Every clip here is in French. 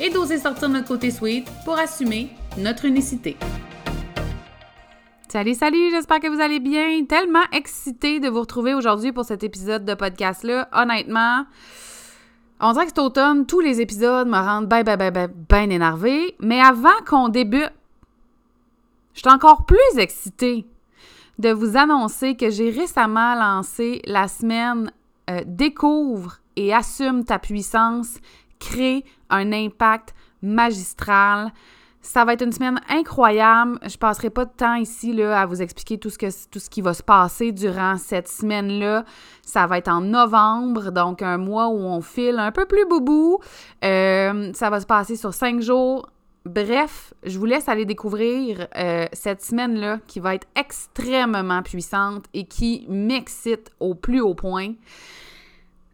et d'oser sortir notre côté sweet pour assumer notre unicité. Salut, salut, j'espère que vous allez bien. Tellement excitée de vous retrouver aujourd'hui pour cet épisode de podcast-là. Honnêtement, on dirait que cet automne, tous les épisodes me rendent bien, bien, bien, bien, bien énervée. Mais avant qu'on débute, je suis encore plus excitée de vous annoncer que j'ai récemment lancé la semaine euh, Découvre et assume ta puissance, crée un impact magistral. Ça va être une semaine incroyable. Je passerai pas de temps ici là, à vous expliquer tout ce, que, tout ce qui va se passer durant cette semaine-là. Ça va être en novembre, donc un mois où on file un peu plus boubou. Euh, ça va se passer sur cinq jours Bref, je vous laisse aller découvrir euh, cette semaine-là qui va être extrêmement puissante et qui m'excite au plus haut point.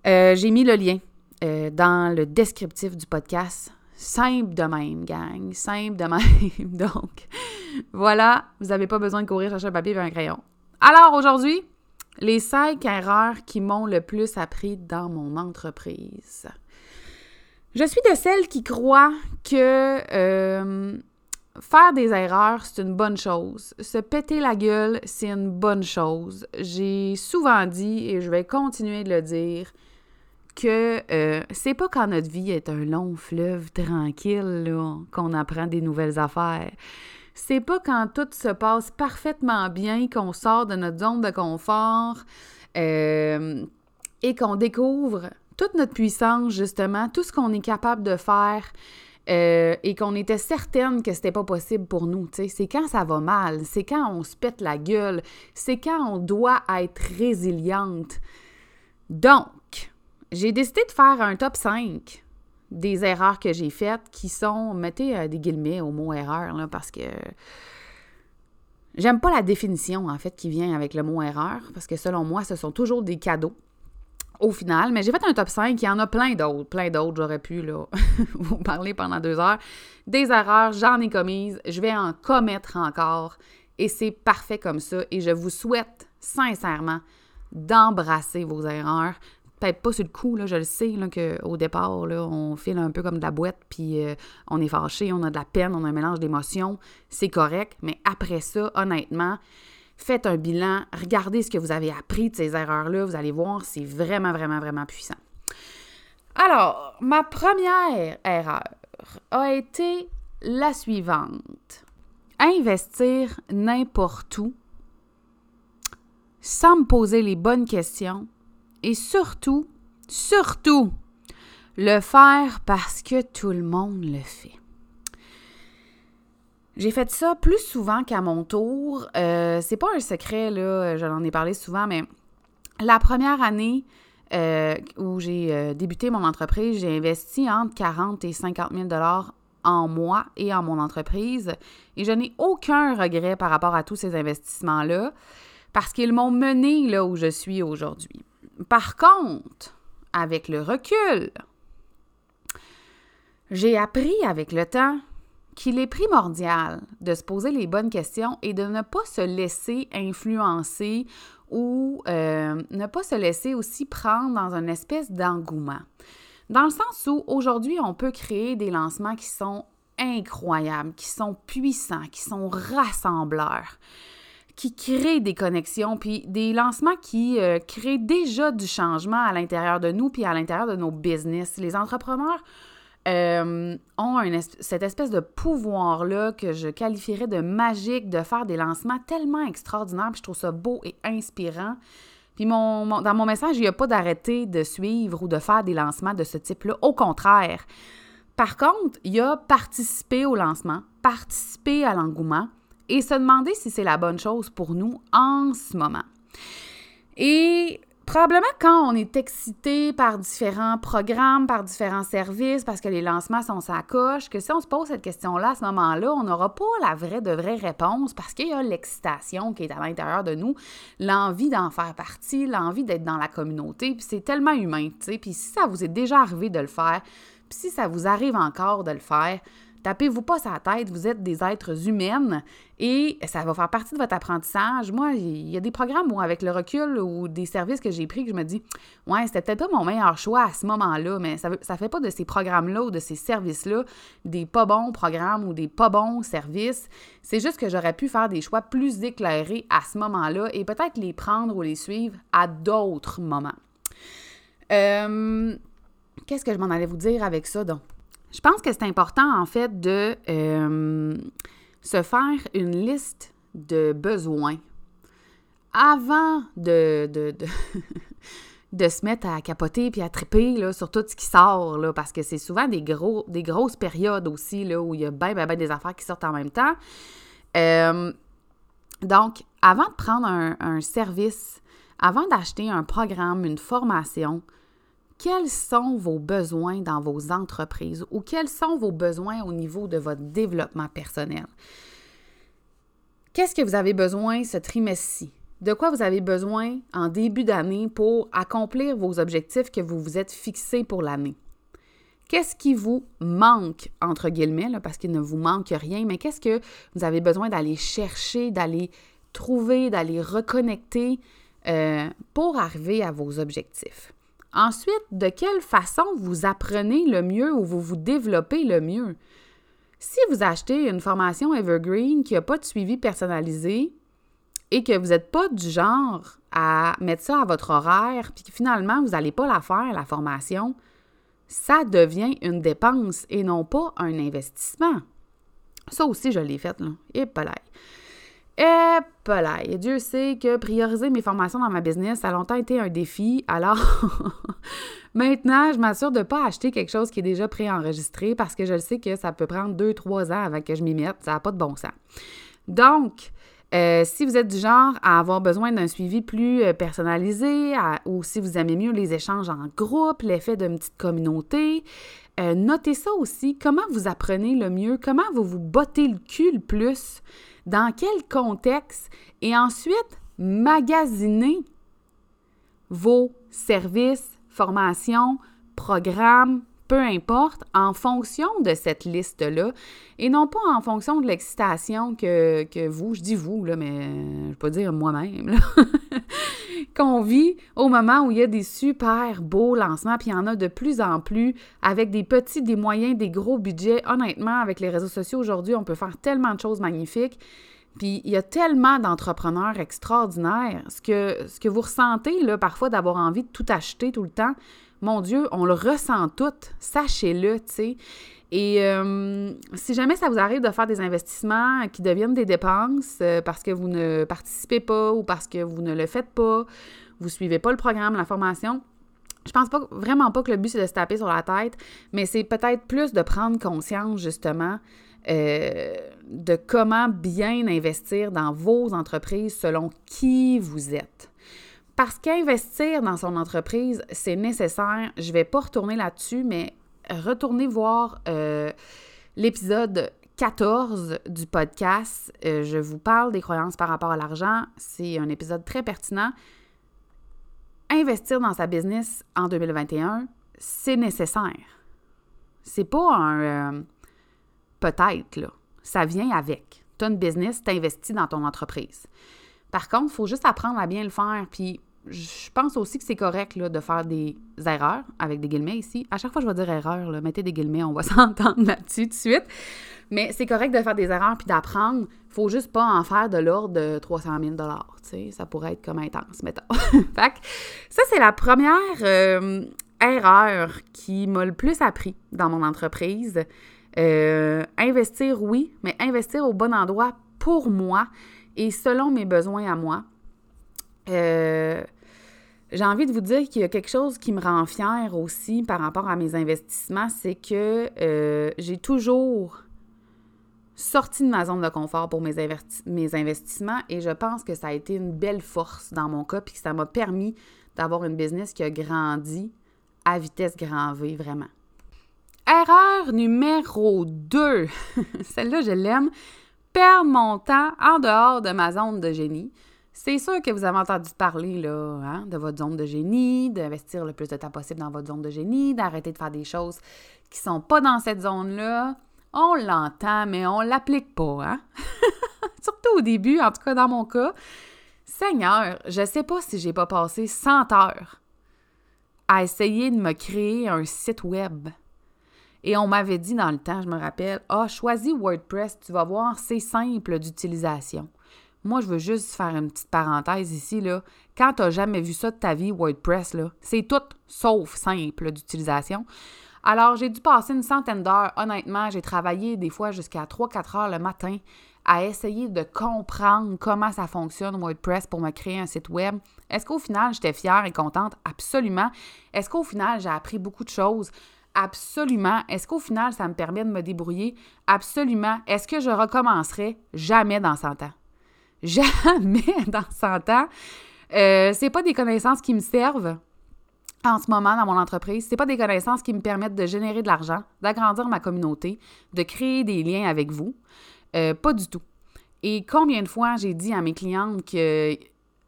Euh, j'ai mis le lien euh, dans le descriptif du podcast. Simple de même, gang. Simple de même. Donc, voilà, vous n'avez pas besoin de courir chercher un papier et un crayon. Alors, aujourd'hui, les cinq erreurs qui m'ont le plus appris dans mon entreprise. Je suis de celles qui croient que euh, faire des erreurs, c'est une bonne chose. Se péter la gueule, c'est une bonne chose. J'ai souvent dit, et je vais continuer de le dire, que euh, c'est pas quand notre vie est un long fleuve tranquille qu'on apprend des nouvelles affaires. C'est pas quand tout se passe parfaitement bien qu'on sort de notre zone de confort euh, et qu'on découvre toute notre puissance, justement, tout ce qu'on est capable de faire euh, et qu'on était certaine que c'était pas possible pour nous. C'est quand ça va mal, c'est quand on se pète la gueule, c'est quand on doit être résiliente. Donc, j'ai décidé de faire un top 5 des erreurs que j'ai faites qui sont, mettez euh, des guillemets au mot erreur, parce que j'aime pas la définition, en fait, qui vient avec le mot erreur, parce que selon moi, ce sont toujours des cadeaux au final. Mais j'ai fait un top 5, il y en a plein d'autres, plein d'autres, j'aurais pu là, vous parler pendant deux heures. Des erreurs, j'en ai commises, je vais en commettre encore et c'est parfait comme ça. Et je vous souhaite sincèrement d'embrasser vos erreurs. Pas sur le coup, là, je le sais, qu'au départ, là, on file un peu comme de la boîte, puis euh, on est fâché, on a de la peine, on a un mélange d'émotions, c'est correct, mais après ça, honnêtement, Faites un bilan, regardez ce que vous avez appris de ces erreurs-là, vous allez voir, c'est vraiment, vraiment, vraiment puissant. Alors, ma première erreur a été la suivante. Investir n'importe où sans me poser les bonnes questions et surtout, surtout, le faire parce que tout le monde le fait. J'ai fait ça plus souvent qu'à mon tour. Euh, c'est pas un secret, là, je l'en ai parlé souvent, mais la première année euh, où j'ai euh, débuté mon entreprise, j'ai investi entre 40 et 50 000 en moi et en mon entreprise. Et je n'ai aucun regret par rapport à tous ces investissements-là parce qu'ils m'ont mené là où je suis aujourd'hui. Par contre, avec le recul, j'ai appris avec le temps qu'il est primordial de se poser les bonnes questions et de ne pas se laisser influencer ou euh, ne pas se laisser aussi prendre dans une espèce d'engouement. Dans le sens où aujourd'hui, on peut créer des lancements qui sont incroyables, qui sont puissants, qui sont rassembleurs, qui créent des connexions, puis des lancements qui euh, créent déjà du changement à l'intérieur de nous, puis à l'intérieur de nos business. Les entrepreneurs euh, ont cette espèce de pouvoir-là que je qualifierais de magique, de faire des lancements tellement extraordinaires, puis je trouve ça beau et inspirant. Puis dans mon message, il n'y a pas d'arrêter de suivre ou de faire des lancements de ce type-là. Au contraire. Par contre, il y a participer au lancement, participer à l'engouement et se demander si c'est la bonne chose pour nous en ce moment. Et Probablement quand on est excité par différents programmes, par différents services, parce que les lancements sont sa coche, que si on se pose cette question-là à ce moment-là, on n'aura pas la vraie de vraie réponse parce qu'il y a l'excitation qui est à l'intérieur de nous, l'envie d'en faire partie, l'envie d'être dans la communauté, puis c'est tellement humain, tu sais. Puis si ça vous est déjà arrivé de le faire, puis si ça vous arrive encore de le faire, Tapez-vous pas sa tête, vous êtes des êtres humaines et ça va faire partie de votre apprentissage. Moi, il y a des programmes où, avec le recul ou des services que j'ai pris, que je me dis, ouais, c'était peut-être pas mon meilleur choix à ce moment-là, mais ça ne fait pas de ces programmes-là ou de ces services-là des pas bons programmes ou des pas bons services. C'est juste que j'aurais pu faire des choix plus éclairés à ce moment-là et peut-être les prendre ou les suivre à d'autres moments. Euh, qu'est-ce que je m'en allais vous dire avec ça, donc? Je pense que c'est important, en fait, de euh, se faire une liste de besoins avant de, de, se mettre à capoter puis à triper là, sur tout ce qui sort, là, parce que c'est souvent des, gros, des grosses périodes aussi là, où il y a bien, des affaires qui sortent en même temps. Euh, donc, avant de prendre un service, avant d'acheter un programme, une formation, quels sont vos besoins dans vos entreprises ou quels sont vos besoins au niveau de votre développement personnel? Qu'est-ce que vous avez besoin ce trimestre-ci? De quoi vous avez besoin en début d'année pour accomplir vos objectifs que vous vous êtes fixés pour l'année? Qu'est-ce qui vous manque, entre guillemets, parce qu'il ne vous manque rien, mais qu'est-ce que vous avez besoin d'aller chercher, d'aller trouver, d'aller reconnecter euh, pour arriver à vos objectifs? Ensuite, de quelle façon vous apprenez le mieux ou vous vous développez le mieux? Si vous achetez une formation Evergreen qui n'a pas de suivi personnalisé et que vous n'êtes pas du genre à mettre ça à votre horaire, puis que finalement vous n'allez pas la faire, la formation, ça devient une dépense et non pas un investissement. Ça aussi, je l'ai fait, là. Et pas Et et Dieu sait que prioriser mes formations dans ma business, a longtemps été un défi. Alors, maintenant, je m'assure de ne pas acheter quelque chose qui est déjà préenregistré parce que je sais que ça peut prendre deux, trois ans avant que je m'y mette. Ça n'a pas de bon sens. Donc, euh, si vous êtes du genre à avoir besoin d'un suivi plus euh, personnalisé ou si vous aimez mieux les échanges en groupe, l'effet d'une petite communauté, euh, notez ça aussi. Comment vous apprenez le mieux? Comment vous vous bottez le cul le plus? Dans quel contexte et ensuite magasiner vos services, formations, programmes, peu importe, en fonction de cette liste-là, et non pas en fonction de l'excitation que, que, vous, je dis vous, là, mais je peux pas dire moi-même, qu'on vit au moment où il y a des super beaux lancements, puis il y en a de plus en plus, avec des petits, des moyens, des gros budgets. Honnêtement, avec les réseaux sociaux aujourd'hui, on peut faire tellement de choses magnifiques. Puis il y a tellement d'entrepreneurs extraordinaires. Ce que, ce que vous ressentez, là, parfois, d'avoir envie de tout acheter tout le temps, mon Dieu, on le ressent tout. Sachez-le, tu sais. Et euh, si jamais ça vous arrive de faire des investissements qui deviennent des dépenses euh, parce que vous ne participez pas ou parce que vous ne le faites pas, vous suivez pas le programme, la formation, je pense vraiment pas que le but c'est de se taper sur la tête, mais c'est peut-être plus de prendre conscience justement euh, de comment bien investir dans vos entreprises selon qui vous êtes. Parce qu'investir dans son entreprise, c'est nécessaire. Je ne vais pas retourner là-dessus, mais retournez voir euh, l'épisode 14 du podcast. Euh, je vous parle des croyances par rapport à l'argent. C'est un épisode très pertinent. Investir dans sa business en 2021, c'est nécessaire. C'est pas un peut-être, là. Ça vient avec. Tu as une business, tu investis dans ton entreprise. Par contre, il faut juste apprendre à bien le faire. Puis, je pense aussi que c'est correct de faire des erreurs, avec des guillemets ici. À chaque fois, je vais dire erreur, mettez des guillemets, on va s'entendre là-dessus tout de suite. Mais c'est correct de faire des erreurs puis d'apprendre. faut juste pas en faire de l'ordre de 300 000 sais, Ça pourrait être comme intense, mettons. fait ça, c'est la première euh, erreur qui m'a le plus appris dans mon entreprise. Euh, investir, oui, mais investir au bon endroit pour moi et selon mes besoins à moi. Euh, j'ai envie de vous dire qu'il y a quelque chose qui me rend fière aussi par rapport à mes investissements, c'est que euh, j'ai toujours sortie de ma zone de confort pour mes, mes investissements et je pense que ça a été une belle force dans mon cas puis que ça m'a permis d'avoir une business qui a grandi à vitesse grand V, vraiment. Erreur numéro 2, celle-là je l'aime, perdre mon temps en dehors de ma zone de génie. C'est sûr que vous avez entendu parler là, hein, de votre zone de génie, d'investir le plus de temps possible dans votre zone de génie, d'arrêter de faire des choses qui sont pas dans cette zone-là. On l'entend, mais on l'applique pas, hein? Surtout au début, en tout cas dans mon cas. Seigneur, je sais pas si j'ai pas passé 100 heures à essayer de me créer un site web. Et on m'avait dit dans le temps, je me rappelle, ah, choisis WordPress, tu vas voir, c'est simple d'utilisation. Moi, je veux juste faire une petite parenthèse ici, là. Quand tu n'as jamais vu ça de ta vie, WordPress, là, c'est tout sauf simple d'utilisation. Alors, j'ai dû passer une centaine d'heures. Honnêtement, j'ai travaillé des fois jusqu'à 3-4 heures le matin à essayer de comprendre comment ça fonctionne WordPress pour me créer un site web. Est-ce qu'au final, j'étais fière et contente? Absolument. Est-ce qu'au final, j'ai appris beaucoup de choses? Absolument. Est-ce qu'au final, ça me permet de me débrouiller? Absolument. Est-ce que je recommencerai? Jamais dans 100 ans. Jamais dans 100 ans. Euh, c'est pas des connaissances qui me servent en ce moment dans mon entreprise. C'est pas des connaissances qui me permettent de générer de l'argent, d'agrandir ma communauté, de créer des liens avec vous. Euh, pas du tout. Et combien de fois j'ai dit à mes clientes que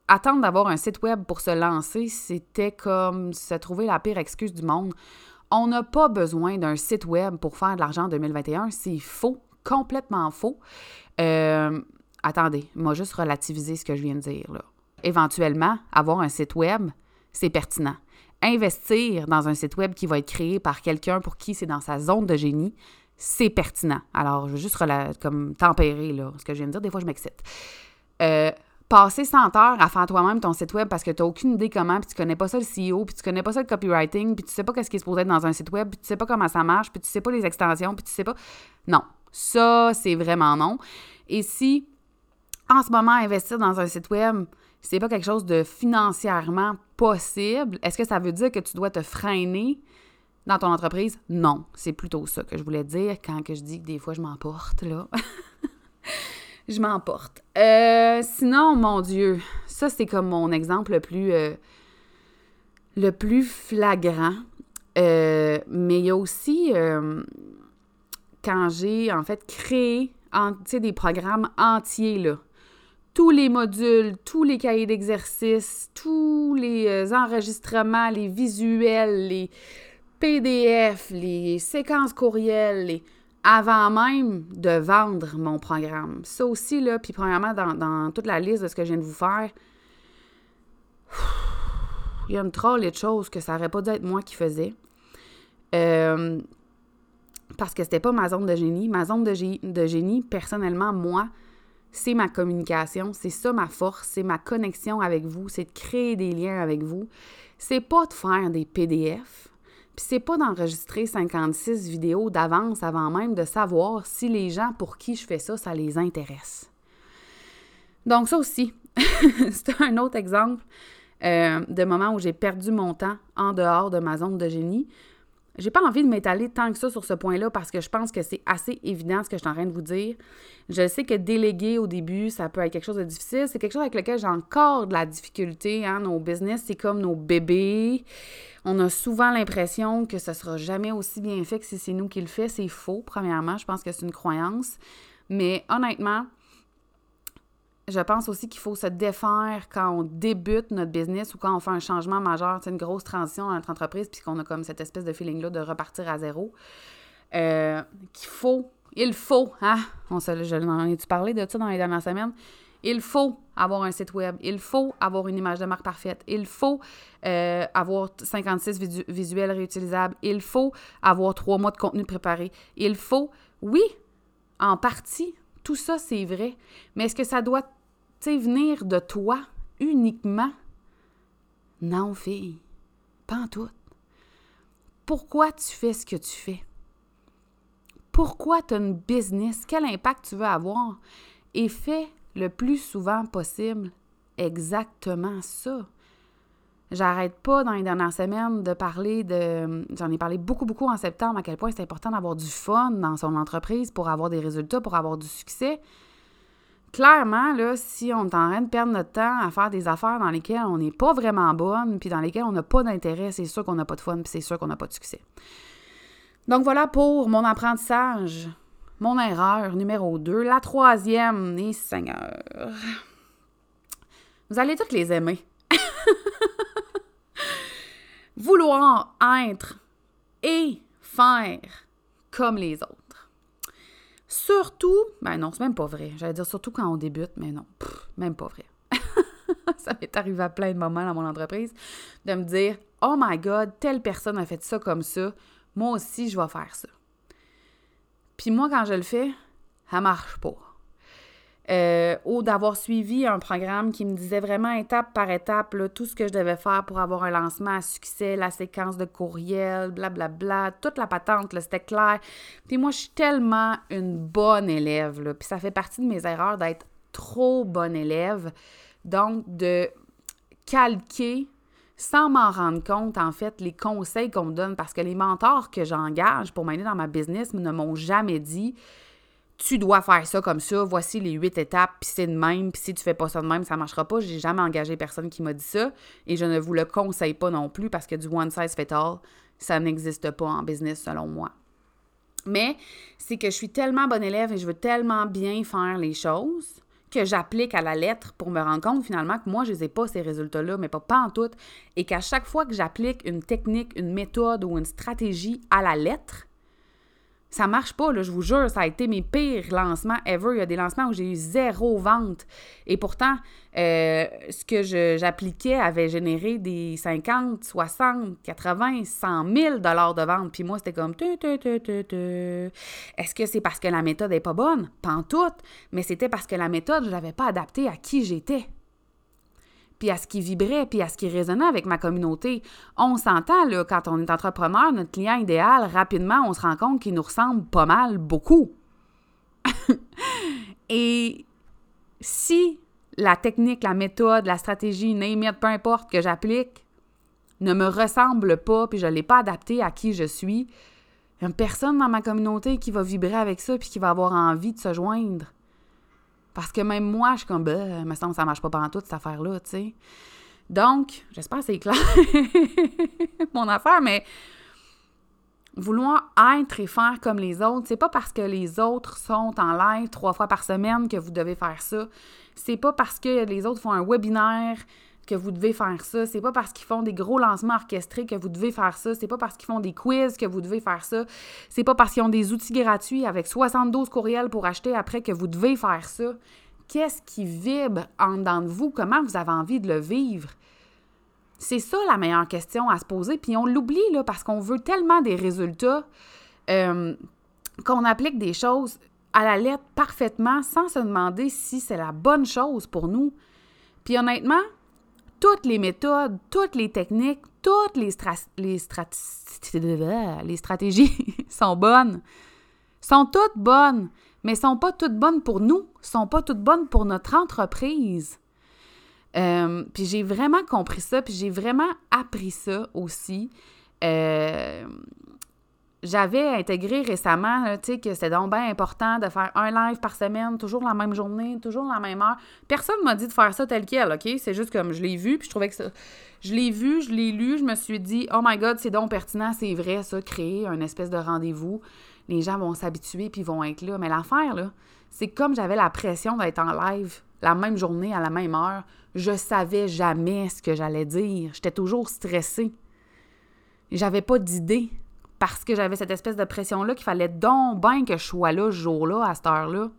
attendre d'avoir un site web pour se lancer, c'était comme se trouver la pire excuse du monde. On n'a pas besoin d'un site web pour faire de l'argent en 2021. C'est faux, complètement faux. Euh, attendez, moi juste relativiser ce que je viens de dire. Là. Éventuellement, avoir un site web, c'est pertinent investir dans un site web qui va être créé par quelqu'un pour qui c'est dans sa zone de génie, c'est pertinent. Alors, je veux juste comme tempérer là, ce que je viens de dire. Des fois, je m'excite. Euh, passer 100 heures à faire toi-même ton site web parce que tu n'as aucune idée comment, puis tu connais pas ça le CEO, puis tu connais pas ça le copywriting, puis tu sais pas qu'est-ce qui supposé être dans un site web, puis tu sais pas comment ça marche, puis tu sais pas les extensions, puis tu sais pas... Non, ça, c'est vraiment non. Et si, en ce moment, investir dans un site web, c'est pas quelque chose de financièrement possible, est-ce que ça veut dire que tu dois te freiner dans ton entreprise? Non, c'est plutôt ça que je voulais dire quand que je dis que des fois je m'emporte, là. je m'emporte. Euh, sinon, mon Dieu, ça c'est comme mon exemple le plus, euh, le plus flagrant. Euh, mais il y a aussi quand j'ai en fait créé des programmes entiers là, tous les modules, tous les cahiers d'exercice, tous les euh, enregistrements, les visuels, les PDF, les séquences courriels, avant même de vendre mon programme. Ça aussi, là, puis premièrement, dans, toute la liste de ce que je viens de vous faire, il y a une troll de choses que ça n'aurait pas dû être moi qui faisais. Euh, parce que c'était pas ma zone de génie. Ma zone de, de génie, personnellement, moi, c'est ma communication, c'est ça ma force, c'est ma connexion avec vous, c'est de créer des liens avec vous. C'est pas de faire des PDF, c'est pas d'enregistrer 56 vidéos d'avance avant même de savoir si les gens pour qui je fais ça, ça les intéresse. Donc ça aussi, c'est un autre exemple euh, de moment où j'ai perdu mon temps en dehors de ma zone de génie j'ai pas envie de m'étaler tant que ça sur ce point-là parce que je pense que c'est assez évident ce que je suis en train de vous dire. Je sais que déléguer au début, ça peut être quelque chose de difficile. C'est quelque chose avec lequel j'ai encore de la difficulté. Hein. Nos business, c'est comme nos bébés. On a souvent l'impression que ce sera jamais aussi bien fait que si c'est nous qui le fait. C'est faux, premièrement. Je pense que c'est une croyance. Mais honnêtement, je pense aussi qu'il faut se défaire quand on débute notre business ou quand on fait un changement majeur, une grosse transition dans notre entreprise, puis qu'on a comme cette espèce de feeling-là de repartir à zéro. Euh, qu'il faut, il faut, hein? On je, en ai-tu parlé de ça dans les dernières semaines? Il faut avoir un site web, il faut avoir une image de marque parfaite, il faut euh, avoir 56 visuels réutilisables, il faut avoir trois mois de contenu préparé, il faut, oui, en partie, tout ça c'est vrai, mais est-ce que ça doit venir de toi uniquement? Non, fille, pas en tout. Pourquoi tu fais ce que tu fais? Pourquoi tu as une business? Quel impact tu veux avoir? Et fais le plus souvent possible exactement ça. J'arrête pas dans les dernières semaines de parler de. J'en ai parlé beaucoup, beaucoup en septembre, à quel point c'est important d'avoir du fun dans son entreprise pour avoir des résultats, pour avoir du succès. Clairement, là, si on est en train de perdre notre temps à faire des affaires dans lesquelles on n'est pas vraiment bonne, puis dans lesquelles on n'a pas d'intérêt, c'est sûr qu'on n'a pas de fun, puis c'est sûr qu'on n'a pas de succès. Donc voilà pour mon apprentissage, mon erreur numéro 2. La troisième, et Seigneur. Vous allez toutes les aimer. Vouloir être et faire comme les autres. Surtout, ben non, c'est même pas vrai. J'allais dire surtout quand on débute, mais non, même pas vrai. ça m'est arrivé à plein de moments dans mon entreprise de me dire Oh my God, telle personne a fait ça comme ça, moi aussi je vais faire ça. Puis moi, quand je le fais, ça marche pas. Euh, ou d'avoir suivi un programme qui me disait vraiment étape par étape tout ce que je devais faire pour avoir un lancement à succès, la séquence de courriel, blablabla, bla, bla, toute la patente, c'était clair. Puis moi, je suis tellement une bonne élève, puis ça fait partie de mes erreurs d'être trop bonne élève. Donc, de calquer sans m'en rendre compte, en fait, les conseils qu'on me donne, parce que les mentors que j'engage pour m'aider dans ma business ne m'ont jamais dit tu dois faire ça comme ça, voici les huit étapes, puis c'est de même, puis si tu fais pas ça de même, ça marchera pas. J'ai jamais engagé personne qui m'a dit ça et je ne vous le conseille pas non plus parce que du one size fit all, ça n'existe pas en business selon moi. Mais c'est que je suis tellement bonne élève et je veux tellement bien faire les choses que j'applique à la lettre pour me rendre compte finalement que moi, je n'ai pas ces résultats-là, mais pas, pas en tout. Et qu'à chaque fois que j'applique une technique, une méthode ou une stratégie à la lettre, ça marche pas, là, je vous jure, ça a été mes pires lancements ever. Il y a des lancements où j'ai eu zéro vente. Et pourtant, euh, ce que j'appliquais avait généré des 50, 60, 80, 100 000 dollars de vente. Puis moi, c'était comme... Est-ce que c'est parce que la méthode n'est pas bonne? Pas en tout. Mais c'était parce que la méthode, je l'avais pas adaptée à qui j'étais puis à ce qui vibrait, puis à ce qui résonnait avec ma communauté. On s'entend, là, quand on est entrepreneur, notre client idéal, rapidement, on se rend compte qu'il nous ressemble pas mal, beaucoup. Et si la technique, la méthode, la stratégie, name peu importe, que j'applique, ne me ressemble pas, puis je ne l'ai pas adapté à qui je suis, il n'y a personne dans ma communauté qui va vibrer avec ça, puis qui va avoir envie de se joindre. Parce que même moi, je suis comme, ben, me semble que ça marche pas pendant toute cette affaire-là, tu sais. Donc, j'espère que c'est clair, mon affaire, mais vouloir être et faire comme les autres, c'est pas parce que les autres sont en live trois fois par semaine que vous devez faire ça. C'est pas parce que les autres font un webinaire que vous devez faire ça. C'est pas parce qu'ils font des gros lancements orchestrés que vous devez faire ça. C'est pas parce qu'ils font des quiz que vous devez faire ça. C'est pas parce qu'ils ont des outils gratuits avec 72 courriels pour acheter après que vous devez faire ça. Qu'est-ce qui vibre en dedans de vous? Comment vous avez envie de le vivre? C'est ça la meilleure question à se poser. Puis on l'oublie là parce qu'on veut tellement des résultats euh, qu'on applique des choses à la lettre parfaitement sans se demander si c'est la bonne chose pour nous. Puis honnêtement, toutes les méthodes, toutes les techniques, toutes les, stratégies sont bonnes. Sont toutes bonnes, mais sont pas toutes bonnes pour nous, sont pas toutes bonnes pour notre entreprise. Euh, puis j'ai vraiment compris ça, puis j'ai vraiment appris ça aussi. Euh, j'avais intégré récemment, sais, que c'était donc bien important de faire un live par semaine, toujours la même journée, toujours la même heure. Personne m'a dit de faire ça tel quel, OK? C'est juste comme je l'ai vu, puis je trouvais que ça... Je l'ai vu, je l'ai lu, je me suis dit, oh my God, c'est donc pertinent, c'est vrai, ça, créer un espèce de rendez-vous. Les gens vont s'habituer, puis vont être là. Mais l'affaire, là, c'est comme j'avais la pression d'être en live la même journée, à la même heure, je savais jamais ce que j'allais dire. J'étais toujours stressée. J'avais pas d'idée parce que j'avais cette espèce de pression-là qu'il fallait donc bien que je sois là ce jour-là, à cette heure-là.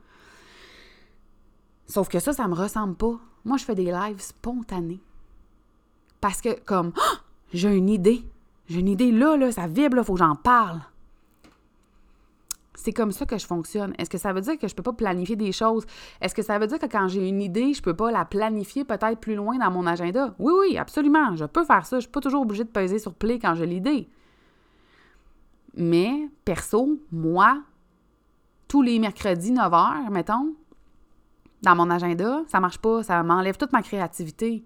Sauf que ça, ça me ressemble pas. Moi, je fais des lives spontanés. Parce que, comme, ah! j'ai une idée. J'ai une idée là, là, ça vibre, là, faut que j'en parle. C'est comme ça que je fonctionne. Est-ce que ça veut dire que je peux pas planifier des choses? Est-ce que ça veut dire que quand j'ai une idée, je peux pas la planifier peut-être plus loin dans mon agenda? Oui, oui, absolument. Je peux faire ça. Je suis pas toujours obligée de peser sur play quand j'ai l'idée. Mais, perso, moi, tous les mercredis 9 h, mettons, dans mon agenda, ça marche pas, ça m'enlève toute ma créativité.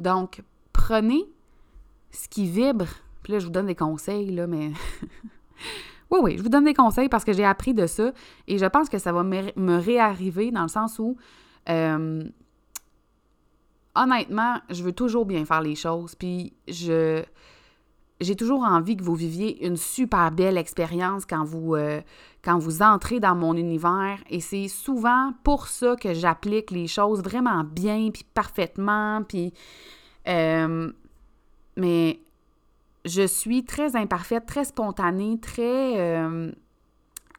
Donc, prenez ce qui vibre, puis là, je vous donne des conseils, là, mais... oui, oui, je vous donne des conseils parce que j'ai appris de ça et je pense que ça va me réarriver dans le sens où, euh, honnêtement, je veux toujours bien faire les choses, puis je... J'ai toujours envie que vous viviez une super belle expérience quand vous, euh, quand vous entrez dans mon univers. Et c'est souvent pour ça que j'applique les choses vraiment bien, puis parfaitement, puis... Euh, mais je suis très imparfaite, très spontanée, très euh,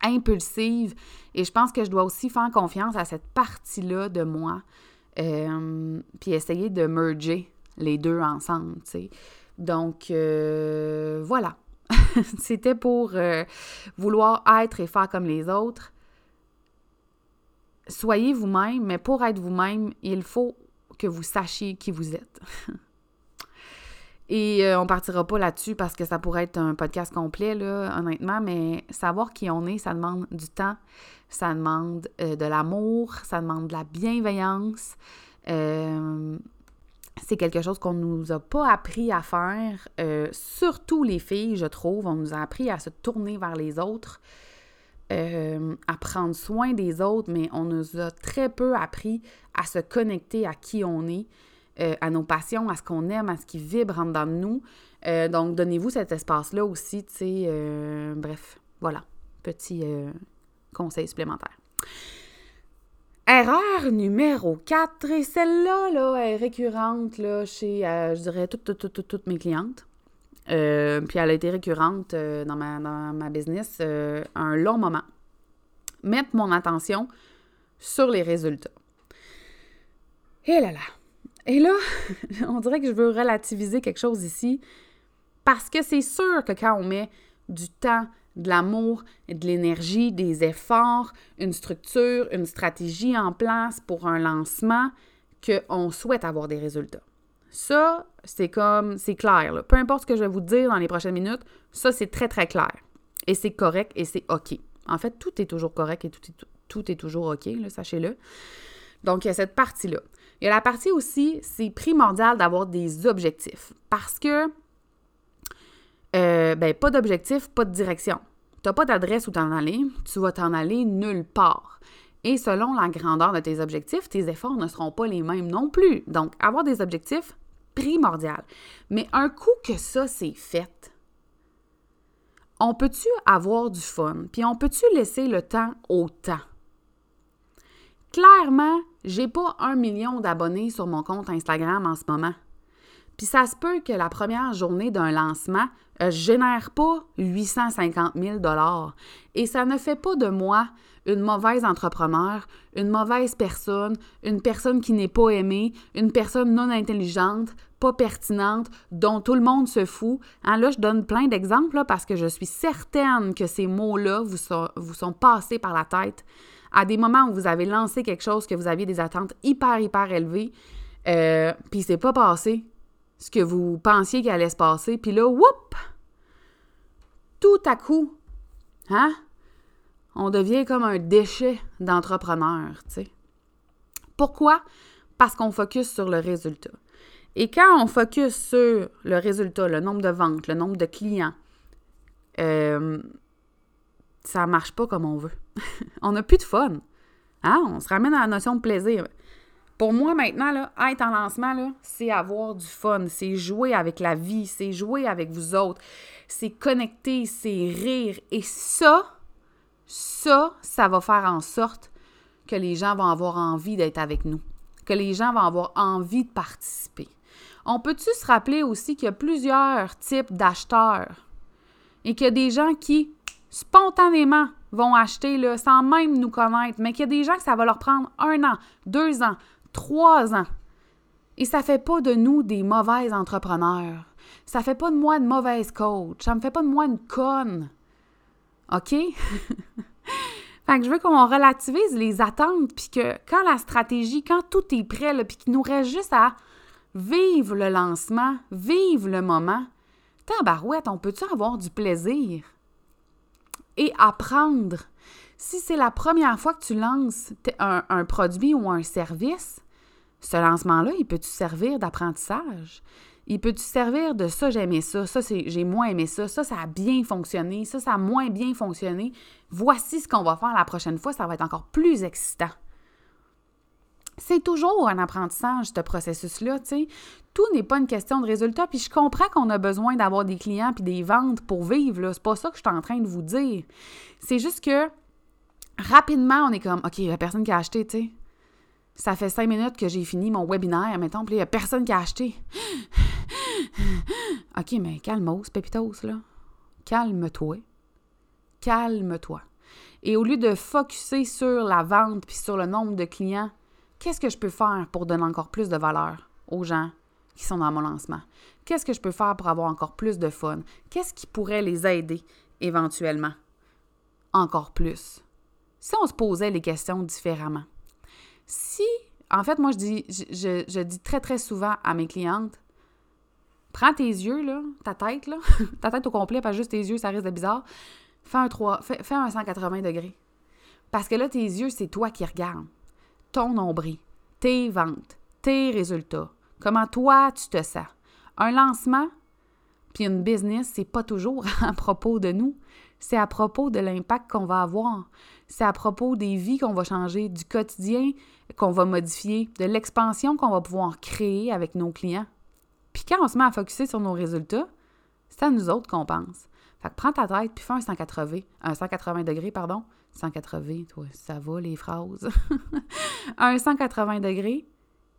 impulsive. Et je pense que je dois aussi faire confiance à cette partie-là de moi. Puis essayer de merger les deux ensemble, tu sais. Donc, euh, voilà. C'était pour vouloir être et faire comme les autres. Soyez vous-même, mais pour être vous-même, il faut que vous sachiez qui vous êtes. Et euh, on partira pas là-dessus parce que ça pourrait être un podcast complet, là, honnêtement, mais savoir qui on est, ça demande du temps, ça demande euh, de l'amour, ça demande de la bienveillance. Euh, c'est quelque chose qu'on nous a pas appris à faire, surtout les filles, je trouve. On nous a appris à se tourner vers les autres, à prendre soin des autres, mais on nous a très peu appris à se connecter à qui on est. Euh, à nos passions, à ce qu'on aime, à ce qui vibre en dedans de nous. Euh, donc, donnez-vous cet espace-là aussi, tu sais. Euh, bref, voilà. Petit conseil supplémentaire. Erreur numéro 4, et celle-là là, est récurrente chez, je dirais, toutes, toutes, toutes, mes clientes. puis elle a été récurrente dans, ma, dans ma business un long moment. Mettre mon attention sur les résultats. Et là là, et là, on dirait que je veux relativiser quelque chose ici, parce que c'est sûr que quand on met du temps, de l'amour, de l'énergie, des efforts, une structure, une stratégie en place pour un lancement, qu'on souhaite avoir des résultats. Ça, c'est comme, c'est clair. Peu importe ce que je vais vous dire dans les prochaines minutes, ça, c'est très, très clair. Et c'est correct et c'est OK. En fait, tout est toujours correct et tout est, tout est toujours OK, sachez-le. Donc, il y a cette partie-là. Il y a la partie aussi, c'est primordial d'avoir des objectifs parce que, euh, ben, pas d'objectif, pas de direction. Tu n'as pas d'adresse où t'en aller, tu vas t'en aller nulle part. Et selon la grandeur de tes objectifs, tes efforts ne seront pas les mêmes non plus. Donc, avoir des objectifs, primordial. Mais un coup que ça, c'est fait, on peut-tu avoir du fun? Puis on peut-tu laisser le temps au temps? clairement, j'ai pas un million d'abonnés sur mon compte Instagram en ce moment. Puis ça se peut que la première journée d'un lancement ne euh, génère pas 850 000 Et ça ne fait pas de moi une mauvaise entrepreneur, une mauvaise personne, une personne qui n'est pas aimée, une personne non intelligente, pas pertinente, dont tout le monde se fout. Hein, là, je donne plein d'exemples parce que je suis certaine que ces mots-là vous vous sont passés par la tête à des moments où vous avez lancé quelque chose, que vous aviez des attentes hyper, hyper élevées, euh, puis c'est pas passé ce que vous pensiez qu'il allait se passer, puis là, whoop! Tout à coup, hein? On devient comme un déchet d'entrepreneur, tu. Pourquoi? Parce qu'on focus sur le résultat. Et quand on focus sur le résultat, le nombre de ventes, le nombre de clients, euh, ça marche pas comme on veut. on n'a plus de fun. Hein? On se ramène à la notion de plaisir. Pour moi, maintenant, être en lancement, c'est avoir du fun, c'est jouer avec la vie, c'est jouer avec vous autres, c'est connecter, c'est rire. Et ça, ça, ça va faire en sorte que les gens vont avoir envie d'être avec nous, que les gens vont avoir envie de participer. On peut-tu se rappeler aussi qu'il y a plusieurs types d'acheteurs et qu'il y a des gens qui spontanément vont acheter sans même nous connaître, mais qu'il y a des gens que ça va leur prendre un an, deux ans, trois ans. Et ça fait pas de nous des mauvais entrepreneurs. Ça fait pas de moi une mauvaise coach. Ça me fait pas de moi une conne. OK? fait que je veux qu'on relativise les attentes, puis que quand la stratégie, quand tout est prêt, puis qu'il nous reste juste à vivre le lancement, vivre le moment, tabarouette, on peut-tu avoir du plaisir? et apprendre? Si c'est la première fois que tu lances un, produit ou un service, Ce lancement-là, il peut-tu servir d'apprentissage? Il peut-tu servir de ça, j'ai aimé ça, ça, j'ai moins aimé ça, ça, ça a bien fonctionné, ça, ça a moins bien fonctionné. Voici ce qu'on va faire la prochaine fois, ça va être encore plus excitant. C'est toujours un apprentissage, ce processus-là, tu sais. Tout n'est pas une question de résultat, puis je comprends qu'on a besoin d'avoir des clients puis des ventes pour vivre, là. C'est pas ça que je suis en train de vous dire. C'est juste que, rapidement, on est comme, OK, il n'y a personne qui a acheté, tu sais. Ça fait cinq minutes que j'ai fini mon webinaire, mettons, il n'y a personne qui a acheté. OK, mais calme Pépitos, là. Calme-toi. Calme-toi. Et au lieu de focuser sur la vente puis sur le nombre de clients, qu'est-ce que je peux faire pour donner encore plus de valeur aux gens qui sont dans mon lancement? Qu'est-ce que je peux faire pour avoir encore plus de fun? Qu'est-ce qui pourrait les aider éventuellement? Encore plus? Si on se posait les questions différemment. Si, en fait, moi, je dis, je, dis très, très souvent à mes clientes, prends tes yeux, là, ta tête, là, ta tête au complet, pas juste tes yeux, ça risque de bizarre. Fais un, 3, fais, fais un 180 degrés. Parce que là, tes yeux, c'est toi qui regardes ton nombril, tes ventes, tes résultats, comment toi tu te sens. Un lancement, puis une business, c'est pas toujours à propos de nous, c'est à propos de l'impact qu'on va avoir. C'est à propos des vies qu'on va changer, du quotidien qu'on va modifier, de l'expansion qu'on va pouvoir créer avec nos clients. Puis quand on se met à focuser sur nos résultats, c'est à nous autres qu'on pense. Fait que prends ta tête puis fais un 180, un 180 degrés, pardon, 180, toi, ça va les phrases. un 180 degrés,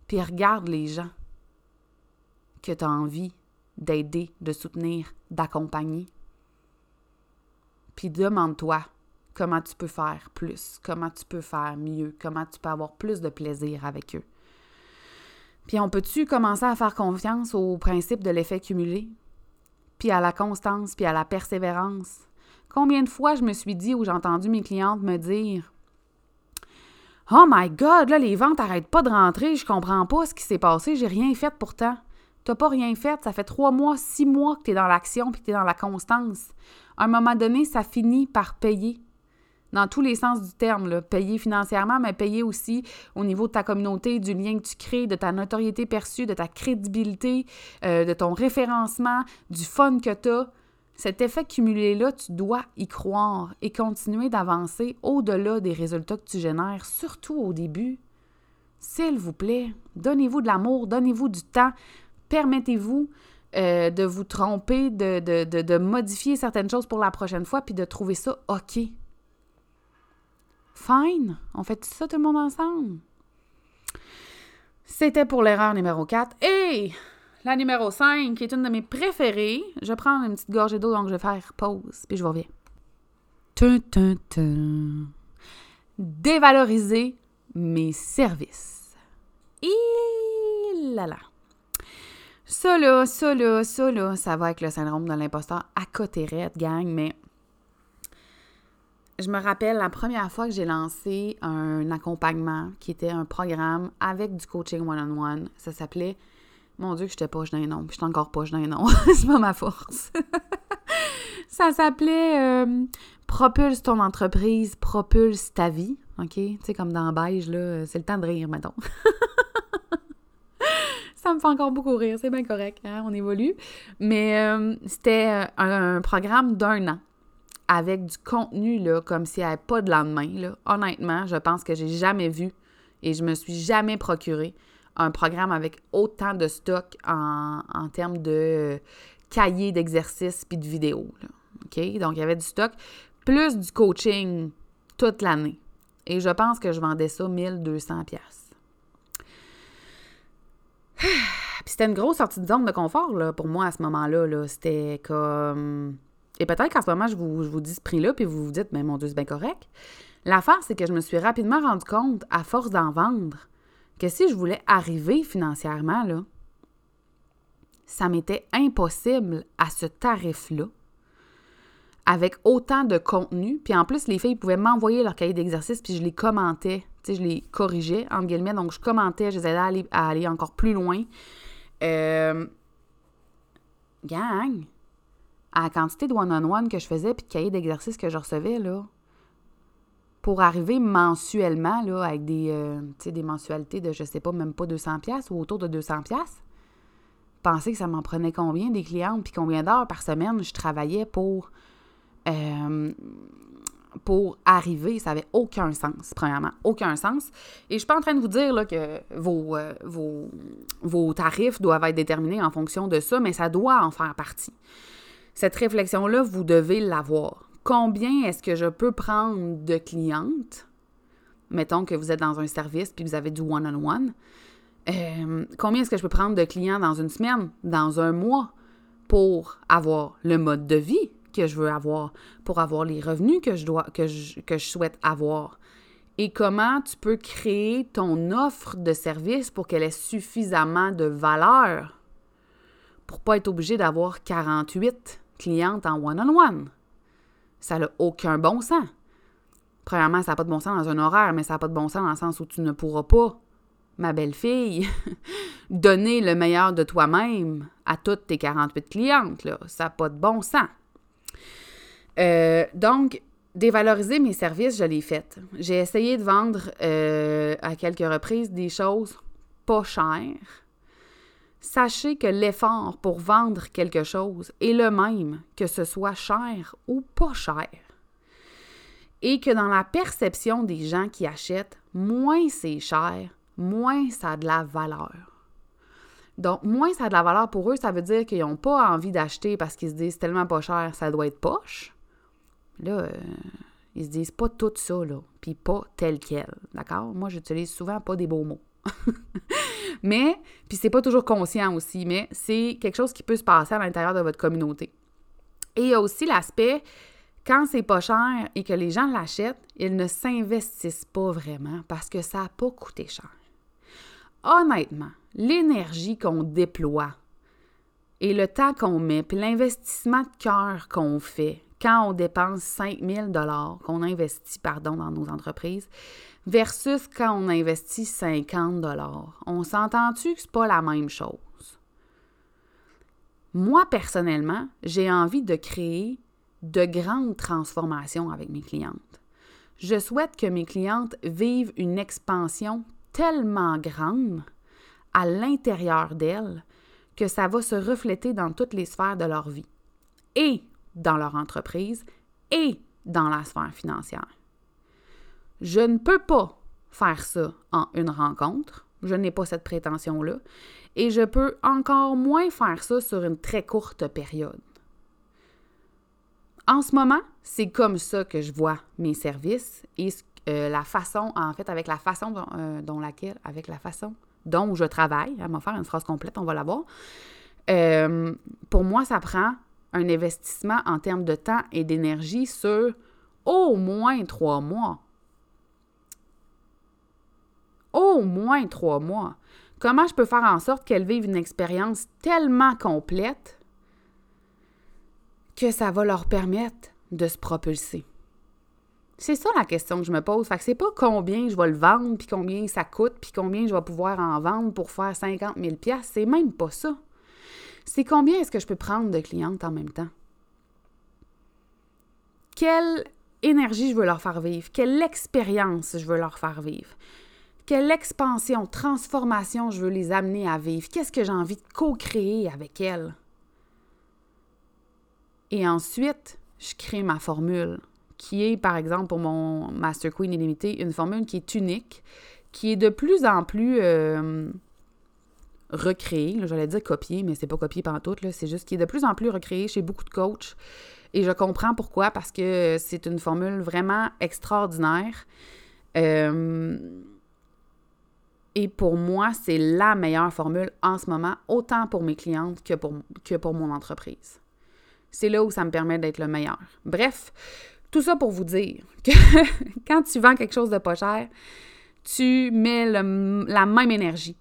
puis regarde les gens que tu as envie d'aider, de soutenir, d'accompagner. Puis demande-toi comment tu peux faire plus, comment tu peux faire mieux, comment tu peux avoir plus de plaisir avec eux. Puis on peut-tu commencer à faire confiance au principe de l'effet cumulé, puis à la constance, puis à la persévérance, Combien de fois je me suis dit ou j'ai entendu mes clientes me dire Oh my God, là, les ventes n'arrêtent pas de rentrer, je comprends pas ce qui s'est passé, j'ai rien fait pourtant. T'as pas rien fait, ça fait trois mois, six mois que tu es dans l'action puis que tu es dans la constance. À un moment donné, ça finit par payer. Dans tous les sens du terme, payer financièrement, mais payer aussi au niveau de ta communauté, du lien que tu crées, de ta notoriété perçue, de ta crédibilité, euh, de ton référencement, du fun que tu as. Cet effet cumulé-là, tu dois y croire et continuer d'avancer au-delà des résultats que tu génères, surtout au début. S'il vous plaît, donnez-vous de l'amour, donnez-vous du temps, permettez-vous euh, de vous tromper, de, de, de, modifier certaines choses pour la prochaine fois, puis de trouver ça OK. Fine, on fait ça tout le monde ensemble. C'était pour l'erreur numéro 4. Et la numéro 5, qui est une de mes préférées. Je prendre une petite gorgée d'eau, donc je vais faire pause, puis je reviens. Dévaloriser mes services. Et là là. Ça là, ça là, ça là, ça va avec le syndrome de l'imposteur à côté red, gang, mais je me rappelle la première fois que j'ai lancé un accompagnement qui était un programme avec du coaching one-on-one. -on -one. Ça s'appelait mon Dieu, que j'étais poche d'un nom. Puis j'étais encore poche d'un nom. c'est pas ma force. ça s'appelait euh, Propulse ton entreprise, propulse ta vie. OK? Tu sais, comme dans Beige, là, c'est le temps de rire, mettons. ça me fait encore beaucoup rire, c'est bien correct, hein? on évolue. Mais euh, c'était un, un, programme d'un an avec du contenu, là, comme s'il n'y avait pas de lendemain. Honnêtement, je pense que j'ai jamais vu et je me suis jamais procuré un programme avec autant de stock en, termes de cahiers d'exercices puis de vidéos. Donc, il y avait du stock, plus du coaching toute l'année. Et je pense que je vendais ça 1200 pièces. Puis c'était une grosse sortie de zone de confort pour moi à ce moment-là. -là, c'était comme... Et peut-être qu'en ce moment, je vous, je vous dis ce prix-là, puis vous vous dites, mais mon Dieu, c'est bien correct. L'affaire, c'est que je me suis rapidement rendu compte, à force d'en vendre, que si je voulais arriver financièrement, là, ça m'était impossible à ce tarif-là, avec autant de contenu. Puis en plus, les filles pouvaient m'envoyer leur cahier d'exercice, puis je les commentais, tu sais, je les corrigeais, entre guillemets. Donc, je commentais, je les aidais à aller, encore plus loin. Euh, gang, à la quantité de one-on-one que je faisais, puis de cahiers d'exercice que je recevais, là, pour arriver mensuellement, là, avec des, euh, des mensualités de, je sais pas, même pas 200$ ou autour de 200$, pensez que ça m'en prenait combien des clientes, puis combien d'heures par semaine je travaillais pour, euh, pour arriver. Ça n'avait aucun sens, premièrement. Aucun sens. Et je suis pas en train de vous dire là, que vos, euh, vos, vos tarifs doivent être déterminés en fonction de ça, mais ça doit en faire partie. Cette réflexion-là, vous devez l'avoir combien est-ce que je peux prendre de clientes? Mettons que vous êtes dans un service puis vous avez du one-on-one. Euh, combien est-ce que je peux prendre de clients dans une semaine, dans un mois, pour avoir le mode de vie que je veux avoir, pour avoir les revenus que je, dois, que je, souhaite avoir? Et comment tu peux créer ton offre de service pour qu'elle ait suffisamment de valeur pour pas être obligé d'avoir 48 clientes en one-on-one? Ça n'a aucun bon sens. Premièrement, ça n'a pas de bon sens dans un horaire, mais ça n'a pas de bon sens dans le sens où tu ne pourras pas, ma belle-fille, donner le meilleur de toi-même à toutes tes 48 clientes. Là. Ça n'a pas de bon sens. Euh, donc, dévaloriser mes services, je l'ai fait. J'ai essayé de vendre euh, à quelques reprises des choses pas chères Sachez que l'effort pour vendre quelque chose est le même, que ce soit cher ou pas cher. Et que dans la perception des gens qui achètent, moins c'est cher, moins ça a de la valeur. Donc, moins ça a de la valeur pour eux, ça veut dire qu'ils n'ont pas envie d'acheter parce qu'ils se disent tellement pas cher, ça doit être poche. Là, euh, ils se disent pas tout ça, là, puis pas tel quel. D'accord? Moi, j'utilise souvent pas des beaux mots. mais, puis c'est pas toujours conscient aussi, mais c'est quelque chose qui peut se passer à l'intérieur de votre communauté. Et il y a aussi l'aspect, quand c'est pas cher et que les gens l'achètent, ils ne s'investissent pas vraiment parce que ça n'a pas coûté cher. Honnêtement, l'énergie qu'on déploie et le temps qu'on met, puis l'investissement de cœur qu'on fait quand on dépense 5000 dollars, qu'on investit, pardon, dans nos entreprises, versus quand on investit 50 dollars. On s'entend-tu que c'est pas la même chose? Moi, personnellement, j'ai envie de créer de grandes transformations avec mes clientes. Je souhaite que mes clientes vivent une expansion tellement grande à l'intérieur d'elles que ça va se refléter dans toutes les sphères de leur vie et dans leur entreprise et dans la sphère financière. Je ne peux pas faire ça en une rencontre. Je n'ai pas cette prétention-là. Et je peux encore moins faire ça sur une très courte période. En ce moment, c'est comme ça que je vois mes services et euh, la façon, en fait, avec la façon euh, dont, laquelle, avec la façon dont je travaille. Elle va faire une phrase complète, on va la voir. Euh, pour moi, ça prend un investissement en termes de temps et d'énergie sur au moins trois mois au moins trois mois. Comment je peux faire en sorte qu'elles vivent une expérience tellement complète que ça va leur permettre de se propulser? C'est ça la question que je me pose. Fait que c'est pas combien je vais le vendre, puis combien ça coûte, puis combien je vais pouvoir en vendre pour faire 50 000 C'est même pas ça. C'est combien est-ce que je peux prendre de clientes en même temps? Quelle énergie je veux leur faire vivre? Quelle expérience je veux leur faire vivre? Quelle expansion, transformation je veux les amener à vivre? Qu'est-ce que j'ai envie de co-créer avec elles? Et ensuite, je crée ma formule, qui est, par exemple, pour mon Master Queen illimité, une formule qui est unique, qui est de plus en plus euh, recréée. J'allais dire copiée, mais c'est pas copié par tout. C'est juste qui est de plus en plus recréée chez beaucoup de coachs. Et je comprends pourquoi, parce que c'est une formule vraiment extraordinaire. Euh, et pour moi, c'est la meilleure formule en ce moment, autant pour mes clientes que pour, que pour mon entreprise. C'est là où ça me permet d'être le meilleur. Bref, tout ça pour vous dire que quand tu vends quelque chose de pas cher, tu mets la même énergie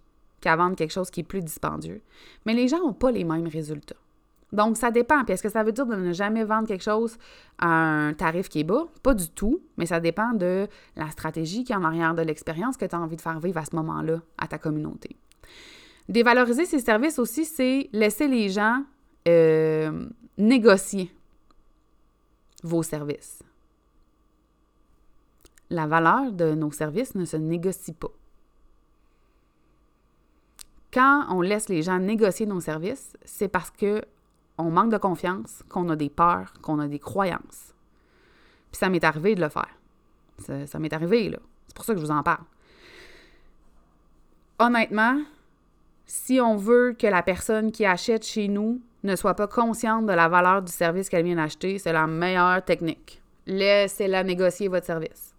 qu'à vendre quelque chose qui est plus dispendieux. Mais les gens n'ont pas les mêmes résultats. Donc, ça dépend. Puis, est-ce que ça veut dire de ne jamais vendre quelque chose à un tarif qui est bas? Pas du tout, mais ça dépend de la stratégie qui est en arrière de l'expérience que tu as envie de faire vivre à ce moment-là à ta communauté. Dévaloriser ses services aussi, c'est laisser les gens euh, négocier vos services. la valeur de nos services ne se négocie pas. Quand on laisse les gens négocier nos services, c'est parce que on manque de confiance, qu'on a des peurs, qu'on a des croyances. Puis ça m'est arrivé de le faire. Ça, ça m'est arrivé, là. C'est pour ça que je vous en parle. Honnêtement, si on veut que la personne qui achète chez nous ne soit pas consciente de la valeur du service qu'elle vient d'acheter, c'est la meilleure technique. Laissez-la négocier votre service.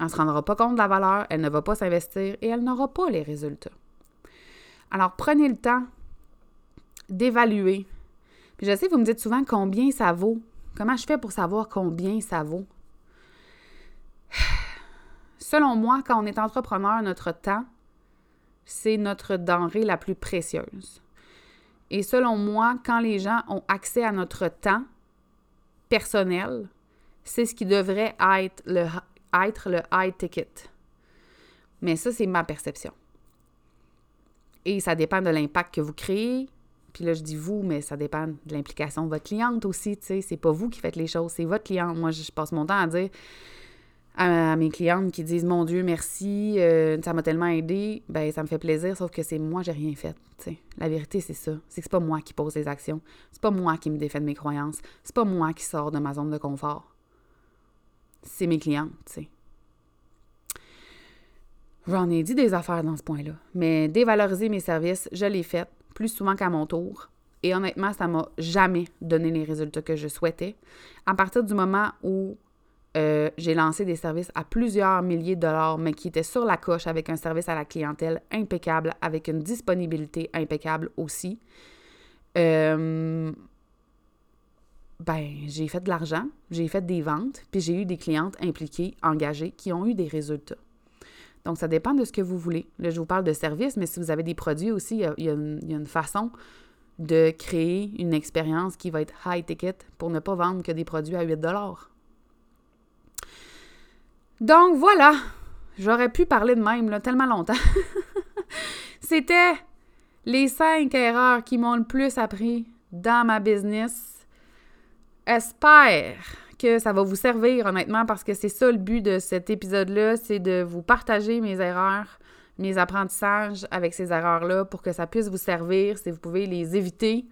Elle ne se rendra pas compte de la valeur, elle ne va pas s'investir et elle n'aura pas les résultats. Alors, prenez le temps d'évaluer. Je sais, vous me dites souvent combien ça vaut. Comment je fais pour savoir combien ça vaut? Selon moi, quand on est entrepreneur, notre temps, c'est notre denrée la plus précieuse. Et selon moi, quand les gens ont accès à notre temps personnel, c'est ce qui devrait être le high ticket. Mais ça, c'est ma perception. Et ça dépend de l'impact que vous créez. Puis là, je dis vous, mais ça dépend de l'implication de votre cliente aussi. Tu sais, c'est pas vous qui faites les choses, c'est votre cliente. Moi, je passe mon temps à dire à, mes clientes qui disent Mon Dieu, merci, euh, ça m'a tellement aidé, ben ça me fait plaisir, sauf que c'est moi, j'ai rien fait. sais. La vérité, c'est ça. C'est que c'est pas moi qui pose les actions. C'est pas moi qui me défait de mes croyances. C'est pas moi qui sors de ma zone de confort. C'est mes clientes, tu sais. J'en ai dit des affaires dans ce point-là. Mais dévaloriser mes services, je l'ai fait plus souvent qu'à mon tour. Et honnêtement, ça m'a jamais donné les résultats que je souhaitais. À partir du moment où euh, j'ai lancé des services à plusieurs milliers de dollars, mais qui étaient sur la coche avec un service à la clientèle impeccable, avec une disponibilité impeccable aussi. Euh, ben, j'ai fait de l'argent, j'ai fait des ventes, puis j'ai eu des clientes impliquées, engagées, qui ont eu des résultats. Donc, ça dépend de ce que vous voulez. Là, je vous parle de services, mais si vous avez des produits aussi, il y a, une, façon de créer une expérience qui va être high ticket pour ne pas vendre que des produits à 8 Donc, voilà. J'aurais pu parler de même là, tellement longtemps. C'était les cinq erreurs qui m'ont le plus appris dans ma business. Espère que ça va vous servir, honnêtement, parce que c'est ça le but de cet épisode-là, c'est de vous partager mes erreurs, mes apprentissages avec ces erreurs-là pour que ça puisse vous servir, si vous pouvez les éviter.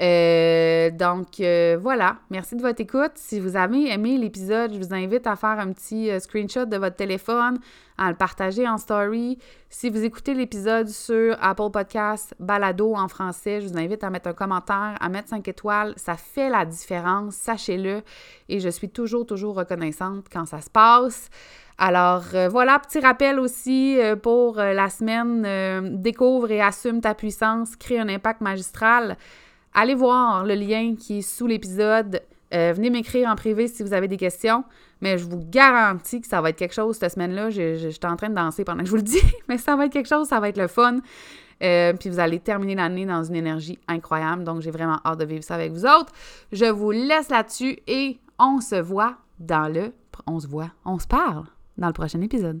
Euh, donc euh, voilà, merci de votre écoute. Si vous avez aimé l'épisode, je vous invite à faire un petit euh, screenshot de votre téléphone, à le partager en story. Si vous écoutez l'épisode sur Apple Podcast Balado en français, je vous invite à mettre un commentaire, à mettre 5 étoiles. Ça fait la différence, sachez-le. Et je suis toujours, toujours reconnaissante quand ça se passe. Alors voilà, petit rappel aussi pour la semaine Découvre et assume ta puissance, crée un impact magistral. Allez voir le lien qui est sous l'épisode. Euh, venez m'écrire en privé si vous avez des questions, mais je vous garantis que ça va être quelque chose cette semaine-là. J'étais en train de danser pendant que je vous le dis, mais ça va être quelque chose, ça va être le fun. Euh, puis vous allez terminer l'année dans une énergie incroyable. Donc, j'ai vraiment hâte de vivre ça avec vous autres. Je vous laisse là-dessus et on se voit dans le... On se voit, on se parle dans le prochain épisode.